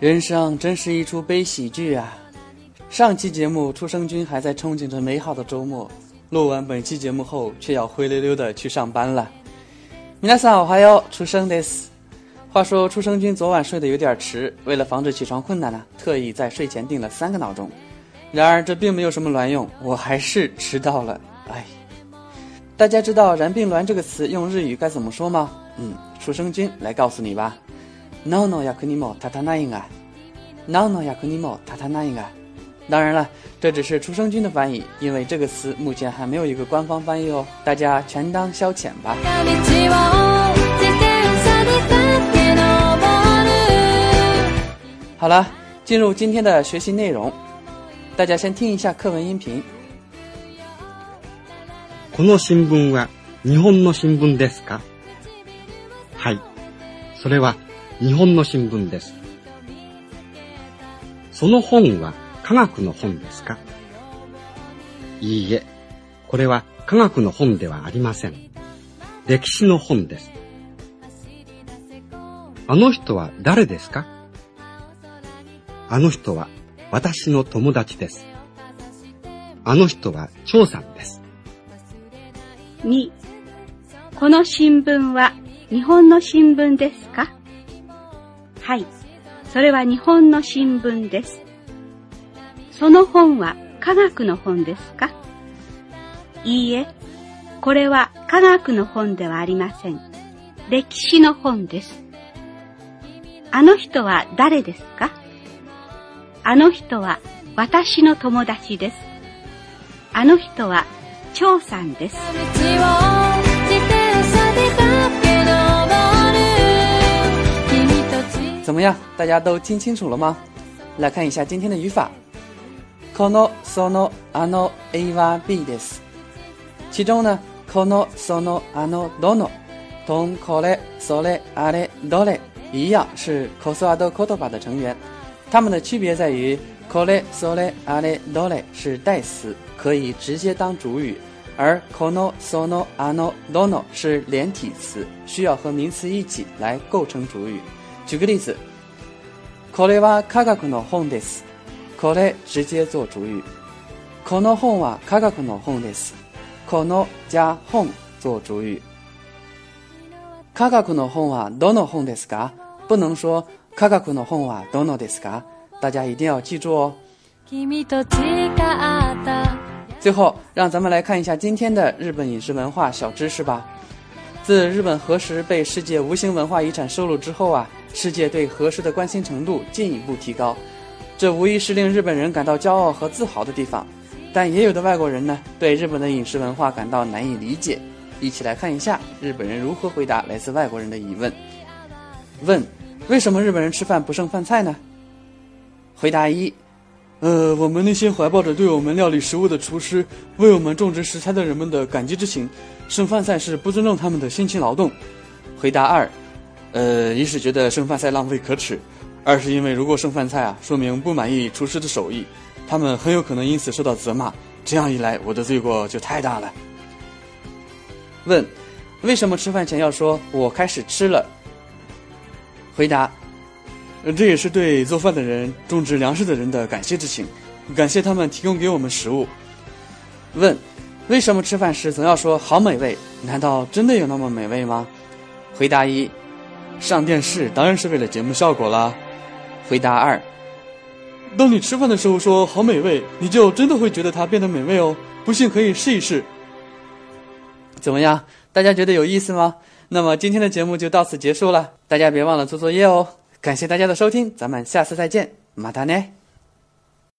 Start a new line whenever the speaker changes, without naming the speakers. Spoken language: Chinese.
人生真是一出悲喜剧啊！上期节目出生君还在憧憬着美好的周末，录完本期节目后却要灰溜溜的去上班了。さんお我还要出生です。话说出生君昨晚睡得有点迟，为了防止起床困难呢，特意在睡前定了三个闹钟。然而这并没有什么卵用，我还是迟到了。哎，大家知道“燃并卵”这个词用日语该怎么说吗？嗯，出生君来告诉你吧。No no にも立たないが。No no にも立たないが。当然了，这只是初生菌的翻译，因为这个词目前还没有一个官方翻译哦，大家权当消遣吧。好了，进入今天的学习内容，大家先听一下课文音频。
この新聞は日本の新聞ですか？はい、それは日本の新聞です。その本は科学の本ですかいいえ、これは科学の本ではありません。歴史の本です。あの人は誰ですかあの人は私の友達です。あの人は長さんです。
2、この新聞は日本の新聞ですかはい。それは日本の新聞です。その本は科学の本ですかいいえ、これは科学の本ではありません。歴史の本です。あの人は誰ですかあの人は私の友達です。あの人は蝶さんです。
怎么样？大家都听清楚了吗？来看一下今天的语法，cono, sono, ano, a v a bis。其中呢，cono, sono, ano, dono，同 cole, sole, alle, d o l o 一样是 c o s a l o c o t i v a r e 的成员。它们的区别在于，cole, sole, a l e dono 是代词，可以直接当主语；而 cono, sono, ano, dono 是连体词，需要和名词一起来构成主语。举个例子。これは科学の本です。これ直接做主语。この本は科学の本です。この加本做主语。科学の本はどの本ですか？不能说科学の本はどのですか？大家一定要记住哦。最后，让咱们来看一下今天的日本饮食文化小知识吧。自日本何时被世界无形文化遗产收录之后啊，世界对何时的关心程度进一步提高，这无疑是令日本人感到骄傲和自豪的地方。但也有的外国人呢，对日本的饮食文化感到难以理解。一起来看一下日本人如何回答来自外国人的疑问：问，为什么日本人吃饭不剩饭菜呢？回答一。呃，我们那些怀抱着对我们料理食物的厨师，为我们种植食材的人们的感激之情，剩饭菜是不尊重他们的辛勤劳动。回答二，呃，一是觉得剩饭菜浪费可耻，二是因为如果剩饭菜啊，说明不满意厨师的手艺，他们很有可能因此受到责骂，这样一来我的罪过就太大了。问，为什么吃饭前要说“我开始吃了”？回答。这也是对做饭的人、种植粮食的人的感谢之情，感谢他们提供给我们食物。问：为什么吃饭时总要说“好美味”？难道真的有那么美味吗？回答一：上电视当然是为了节目效果啦。回答二：当你吃饭的时候说“好美味”，你就真的会觉得它变得美味哦。不信可以试一试。怎么样？大家觉得有意思吗？那么今天的节目就到此结束了，大家别忘了做作业哦。感谢大家的收听，咱们下次再见，马达呢。